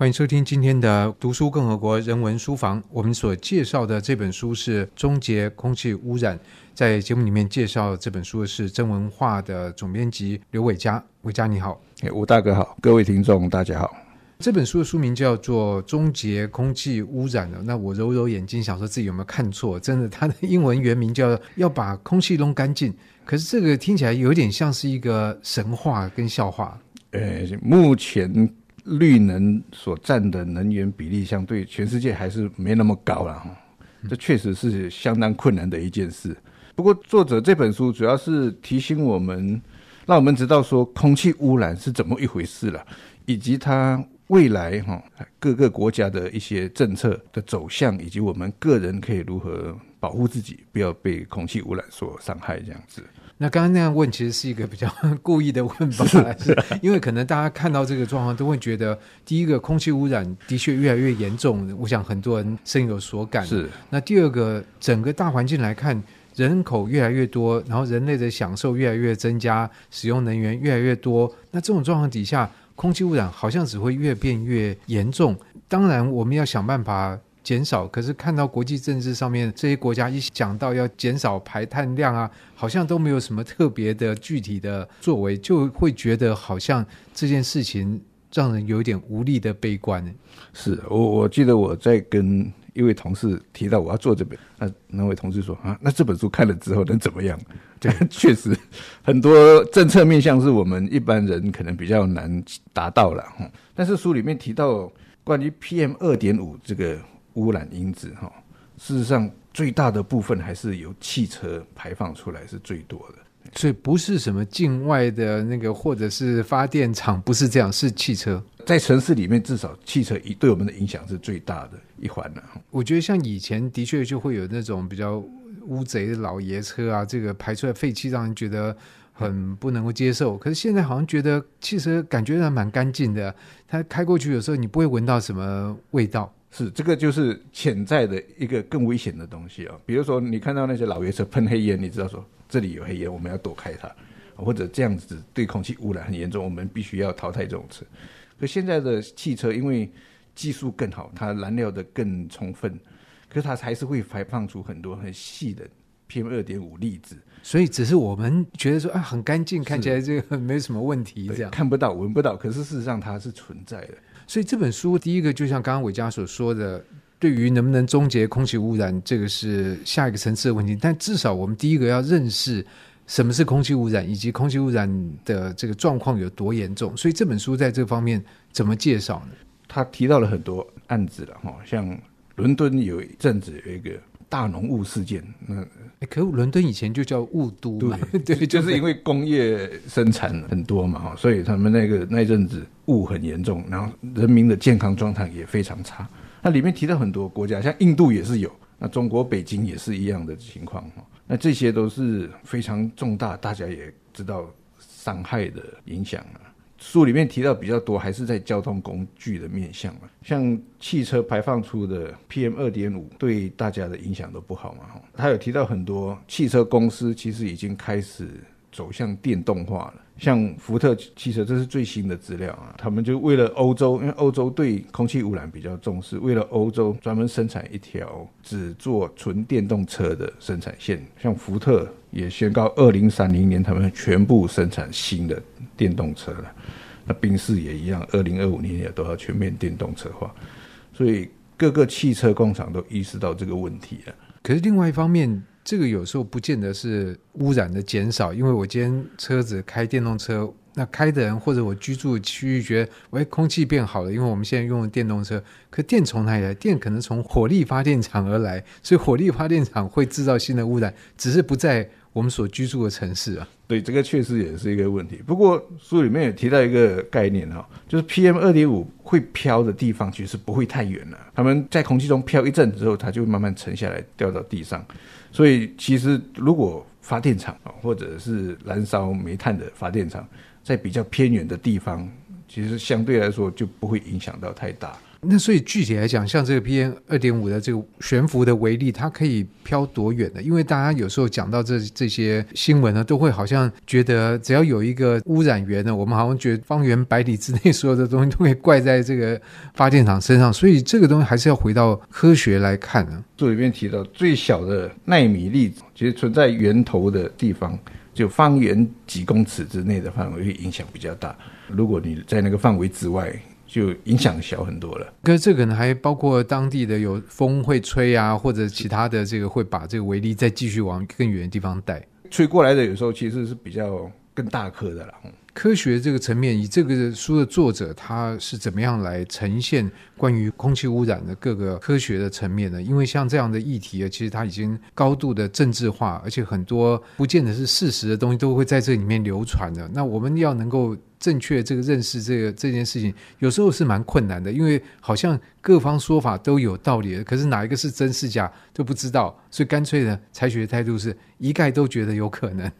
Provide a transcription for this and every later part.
欢迎收听今天的读书共和国人文书房。我们所介绍的这本书是《终结空气污染》。在节目里面介绍这本书的是真文化的总编辑刘伟佳。伟佳你好，哎，吴大哥好，各位听众大家好。这本书的书名叫做《终结空气污染》了。那我揉揉眼睛，想说自己有没有看错？真的，它的英文原名叫“要把空气弄干净”。可是这个听起来有点像是一个神话跟笑话。呃，目前。绿能所占的能源比例，相对全世界还是没那么高了。这确实是相当困难的一件事。不过，作者这本书主要是提醒我们，让我们知道说空气污染是怎么一回事了，以及它未来哈各个国家的一些政策的走向，以及我们个人可以如何保护自己，不要被空气污染所伤害这样子。那刚刚那样问，其实是一个比较 故意的问法，是 因为可能大家看到这个状况，都会觉得，第一个，空气污染的确越来越严重，我想很多人深有所感。是。那第二个，整个大环境来看，人口越来越多，然后人类的享受越来越增加，使用能源越来越多，那这种状况底下，空气污染好像只会越变越严重。当然，我们要想办法。减少，可是看到国际政治上面这些国家一讲到要减少排碳量啊，好像都没有什么特别的具体的作为，就会觉得好像这件事情让人有点无力的悲观。是我我记得我在跟一位同事提到我要做这本，那那位同事说啊，那这本书看了之后能怎么样？对，确实很多政策面向是我们一般人可能比较难达到了。但是书里面提到关于 PM 二点五这个。污染因子哈，事实上最大的部分还是由汽车排放出来是最多的，所以不是什么境外的那个或者是发电厂，不是这样，是汽车。在城市里面，至少汽车一对我们的影响是最大的一环了。我觉得像以前的确就会有那种比较乌贼的老爷车啊，这个排出来废气让人觉得很不能够接受。可是现在好像觉得汽车感觉还蛮干净的，它开过去有时候你不会闻到什么味道。是，这个就是潜在的一个更危险的东西啊、哦。比如说，你看到那些老爷车喷黑烟，你知道说这里有黑烟，我们要躲开它，或者这样子对空气污染很严重，我们必须要淘汰这种车。可现在的汽车因为技术更好，它燃料的更充分，可是它还是会排放出很多很细的 PM 二点五粒子。所以只是我们觉得说啊，很干净，看起来这个没什么问题，这样看不到、闻不到，可是事实上它是存在的。所以这本书第一个就像刚刚伟嘉所说的，对于能不能终结空气污染，这个是下一个层次的问题。但至少我们第一个要认识什么是空气污染，以及空气污染的这个状况有多严重。所以这本书在这方面怎么介绍呢？他提到了很多案子了哈，像伦敦有一阵子有一个大浓雾事件，那。可伦敦以前就叫雾都嘛，对，对，就是因为工业生产很多嘛，哈，所以他们那个那阵子雾很严重，然后人民的健康状态也非常差。那里面提到很多国家，像印度也是有，那中国北京也是一样的情况，哈，那这些都是非常重大，大家也知道伤害的影响啊。书里面提到比较多，还是在交通工具的面向嘛，像汽车排放出的 PM 二点五，对大家的影响都不好嘛。他有提到很多汽车公司其实已经开始走向电动化了，像福特汽车，这是最新的资料啊。他们就为了欧洲，因为欧洲对空气污染比较重视，为了欧洲专门生产一条只做纯电动车的生产线，像福特。也宣告，二零三零年他们全部生产新的电动车了。那宾士也一样，二零二五年也都要全面电动车化。所以各个汽车工厂都意识到这个问题了。可是另外一方面，这个有时候不见得是污染的减少，因为我今天车子开电动车。那开的人或者我居住的区域觉得，喂，空气变好了，因为我们现在用的电动车。可电从哪里来？电可能从火力发电厂而来，所以火力发电厂会制造新的污染，只是不在我们所居住的城市啊。对，这个确实也是一个问题。不过书里面也提到一个概念哈，就是 PM 二点五会飘的地方其实不会太远了。他们在空气中飘一阵之后，它就会慢慢沉下来，掉到地上。所以其实如果发电厂啊，或者是燃烧煤炭的发电厂，在比较偏远的地方，其实相对来说就不会影响到太大。那所以具体来讲，像这个 PM 二点五的这个悬浮的微粒，它可以飘多远呢？因为大家有时候讲到这这些新闻呢，都会好像觉得只要有一个污染源呢，我们好像觉得方圆百里之内所有的东西都可以怪在这个发电厂身上。所以这个东西还是要回到科学来看呢。这里面提到最小的纳米粒子，其实存在源头的地方，就方圆几公尺之内的范围会影响比较大。如果你在那个范围之外，就影响小很多了。可是这可能还包括当地的有风会吹啊，或者其他的这个会把这个微粒再继续往更远的地方带。吹过来的有时候其实是比较更大颗的了。科学这个层面，以这个书的作者他是怎么样来呈现关于空气污染的各个科学的层面呢？因为像这样的议题啊，其实它已经高度的政治化，而且很多不见得是事实的东西都会在这里面流传的。那我们要能够正确这个认识这个这件事情，有时候是蛮困难的，因为好像各方说法都有道理，可是哪一个是真是假都不知道，所以干脆呢，采取的态度是一概都觉得有可能。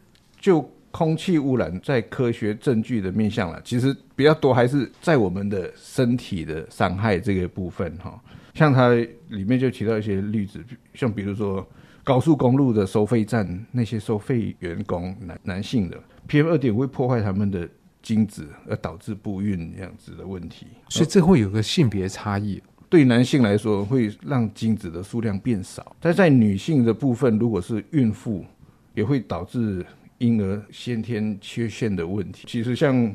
就空气污染在科学证据的面向了，其实比较多还是在我们的身体的伤害这个部分哈。像它里面就提到一些例子，像比如说高速公路的收费站那些收费员工男男性的 PM 二点五会破坏他们的精子，而导致不孕这样子的问题。所以这会有个性别差异，对男性来说会让精子的数量变少，但在女性的部分，如果是孕妇，也会导致。婴儿先天缺陷的问题，其实像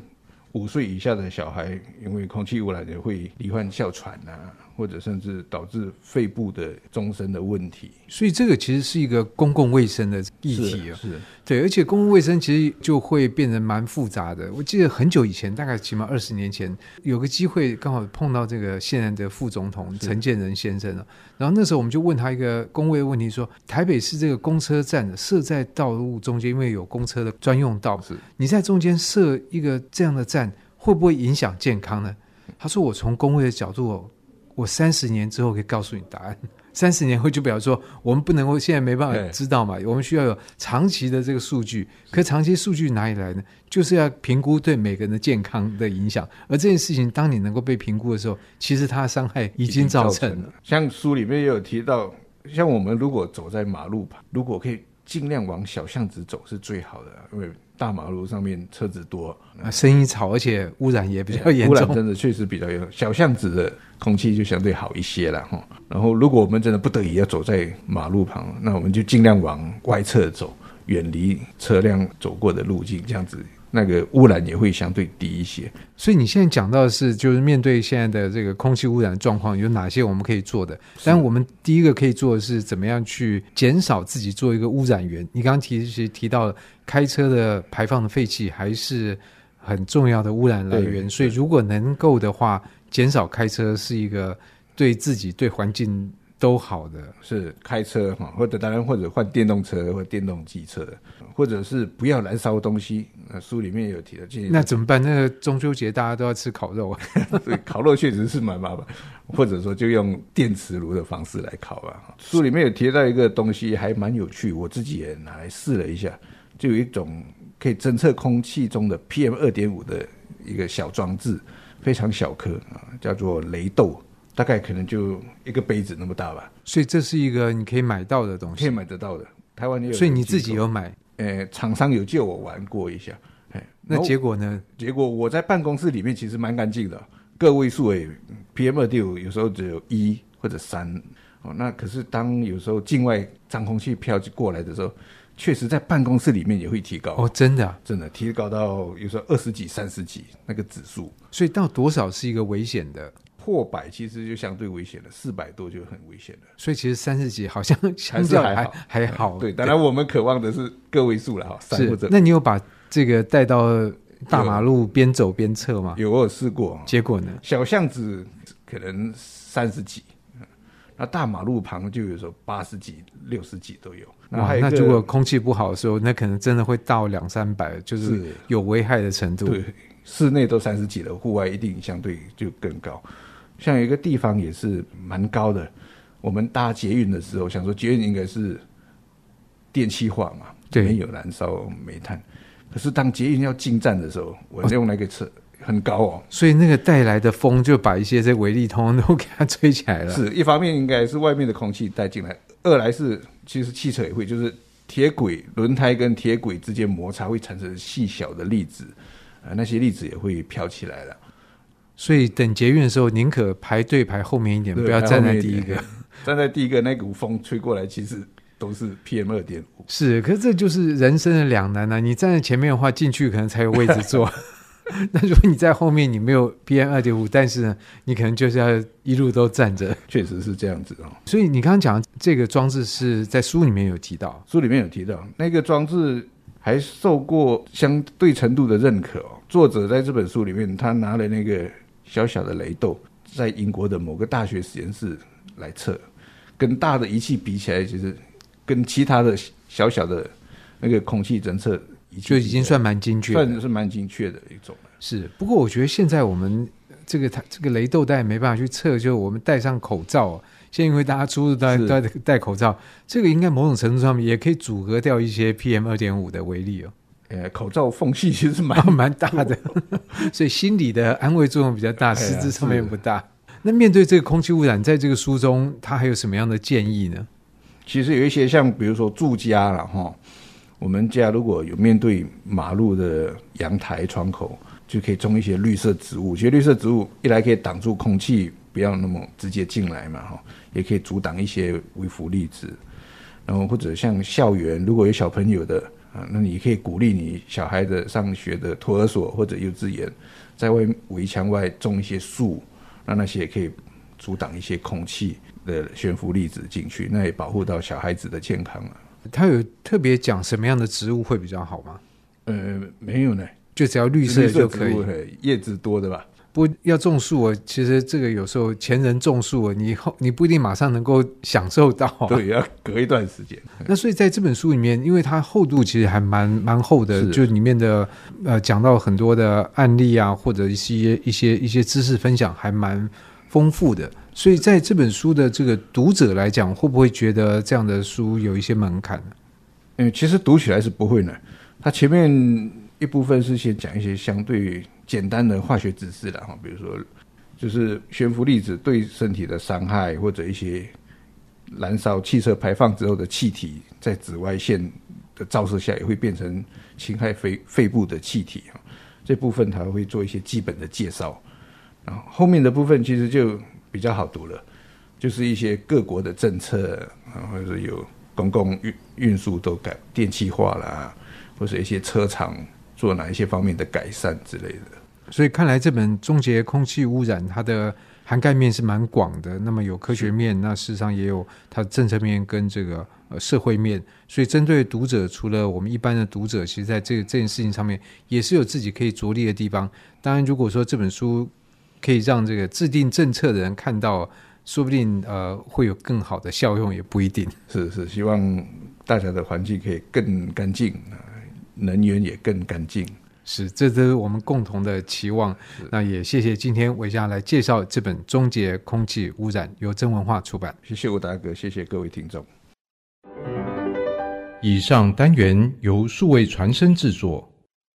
五岁以下的小孩，因为空气污染也会罹患哮喘啊。或者甚至导致肺部的终身的问题，所以这个其实是一个公共卫生的议题啊。是，对，而且公共卫生其实就会变得蛮复杂的。我记得很久以前，大概起码二十年前，有个机会刚好碰到这个现任的副总统陈建仁先生了。然后那时候我们就问他一个公卫问题，说台北市这个公车站设在道路中间，因为有公车的专用道，是你在中间设一个这样的站，会不会影响健康呢？他说：“我从工位的角度。”我三十年之后可以告诉你答案。三十年后就表示说，我们不能够现在没办法知道嘛，我们需要有长期的这个数据。可长期数据哪里来呢？就是要评估对每个人的健康的影响。而这件事情，当你能够被评估的时候，其实它的伤害已经造成了。成了像书里面也有提到，像我们如果走在马路旁，如果可以尽量往小巷子走是最好的，因为。大马路上面车子多，啊，声音吵，而且污染也比较严重。污染真的确实比较严重。小巷子的空气就相对好一些了哈。然后，如果我们真的不得已要走在马路旁，那我们就尽量往外侧走，远离车辆走过的路径，这样子。那个污染也会相对低一些，所以你现在讲到的是，就是面对现在的这个空气污染状况，有哪些我们可以做的？但我们第一个可以做的是，怎么样去减少自己做一个污染源？你刚刚提其实提到了开车的排放的废气还是很重要的污染来源，所以如果能够的话，减少开车是一个对自己对环境。都好的是开车哈，或者当然或者换电动车或电动机车，或者是不要燃烧东西。那书里面有提到那怎么办？那个中秋节大家都要吃烤肉啊，对，烤肉确实是蛮麻烦。或者说就用电磁炉的方式来烤吧。书里面有提到一个东西还蛮有趣，我自己也拿来试了一下，就有一种可以侦测空气中的 PM 二点五的一个小装置，非常小颗啊，叫做雷豆。大概可能就一个杯子那么大吧，所以这是一个你可以买到的东西，可以买得到的。台湾也有，所以你自己有买？呃，厂商有借我玩过一下，那结果呢？结果我在办公室里面其实蛮干净的，个位数诶，PM 二点五有时候只有一或者三哦。那可是当有时候境外脏空气飘过来的时候，确实在办公室里面也会提高哦，真的啊，真的提高到有时候二十几、三十几那个指数。所以到多少是一个危险的？破百其实就相对危险了，四百多就很危险了。所以其实三十几好像 还是还还好，还好。对，当然我们渴望的是个位数了哈，三或者。那你有把这个带到大马路边走边测吗？有，我有试过。结果呢？小巷子可能三十几，那大马路旁就有时候八十几、六十几都有。哇，那如果空气不好的时候，那可能真的会到两三百，就是有危害的程度。对，室内都三十几了，户外一定相对就更高。像有一个地方也是蛮高的，我们搭捷运的时候，想说捷运应该是电气化嘛，对，没有燃烧煤炭。可是当捷运要进站的时候，我用那个车，很高哦，所以那个带来的风就把一些这微粒通通都给它吹起来了。是一方面应该是外面的空气带进来，二来是其实汽车也会，就是铁轨轮胎跟铁轨之间摩擦会产生细小的粒子，啊，那些粒子也会飘起来了。所以等捷运的时候，宁可排队排后面一点，不要站在第一个。站在第一个，那股风吹过来，其实都是 PM 二点五。是，可是这就是人生的两难啊！你站在前面的话，进去可能才有位置坐。那如果你在后面，你没有 PM 二点五，但是呢，你可能就是要一路都站着。确实是这样子哦。所以你刚刚讲这个装置是在书里面有提到，书里面有提到那个装置还受过相对程度的认可哦。作者在这本书里面，他拿了那个小小的雷豆，在英国的某个大学实验室来测，跟大的仪器比起来，其实跟其他的小小的那个空气侦测。就已经算蛮精确，算是蛮精确的一种了。是，不过我觉得现在我们这个它这个雷豆带没办法去测，就我们戴上口罩，现在因为大家出入都戴戴戴口罩，这个应该某种程度上面也可以阻隔掉一些 PM 二点五的威力哦。呃，口罩缝隙其实蛮蛮大的，所以心理的安慰作用比较大，实质上面不大。那面对这个空气污染，在这个书中，他还有什么样的建议呢？其实有一些像比如说住家了哈。我们家如果有面对马路的阳台窗口，就可以种一些绿色植物。其实绿色植物一来可以挡住空气不要那么直接进来嘛，哈，也可以阻挡一些微浮粒子。然后或者像校园，如果有小朋友的啊，那你可以鼓励你小孩的上学的托儿所或者幼稚园，在外围墙外种一些树，那那些也可以阻挡一些空气的悬浮粒子进去，那也保护到小孩子的健康啊。他有特别讲什么样的植物会比较好吗？呃，没有呢，就只要绿色就可以，叶子多的吧。不要种树啊，其实这个有时候前人种树啊，你后你不一定马上能够享受到啊，对，要隔一段时间。那所以在这本书里面，因为它厚度其实还蛮蛮厚的，就里面的呃讲到很多的案例啊，或者一些一些一些知识分享还蛮丰富的。所以在这本书的这个读者来讲，会不会觉得这样的书有一些门槛呢？嗯，其实读起来是不会呢。它前面一部分是先讲一些相对简单的化学知识的哈，比如说就是悬浮粒子对身体的伤害，或者一些燃烧汽车排放之后的气体在紫外线的照射下也会变成侵害肺肺部的气体哈。这部分它会做一些基本的介绍，然后后面的部分其实就。比较好读了，就是一些各国的政策啊，或者有公共运运输都改电气化啦，或者一些车厂做哪一些方面的改善之类的。所以看来这本《终结空气污染》它的涵盖面是蛮广的。那么有科学面，那事实上也有它的政策面跟这个呃社会面。所以针对读者，除了我们一般的读者，其实在这个这件事情上面也是有自己可以着力的地方。当然，如果说这本书，可以让这个制定政策的人看到，说不定呃会有更好的效用，也不一定。是是，希望大家的环境可以更干净，能源也更干净。是，这都是我们共同的期望。那也谢谢今天维嘉来介绍这本《终结空气污染》，由真文化出版。谢谢吴大哥，谢谢各位听众。以上单元由数位传声制作。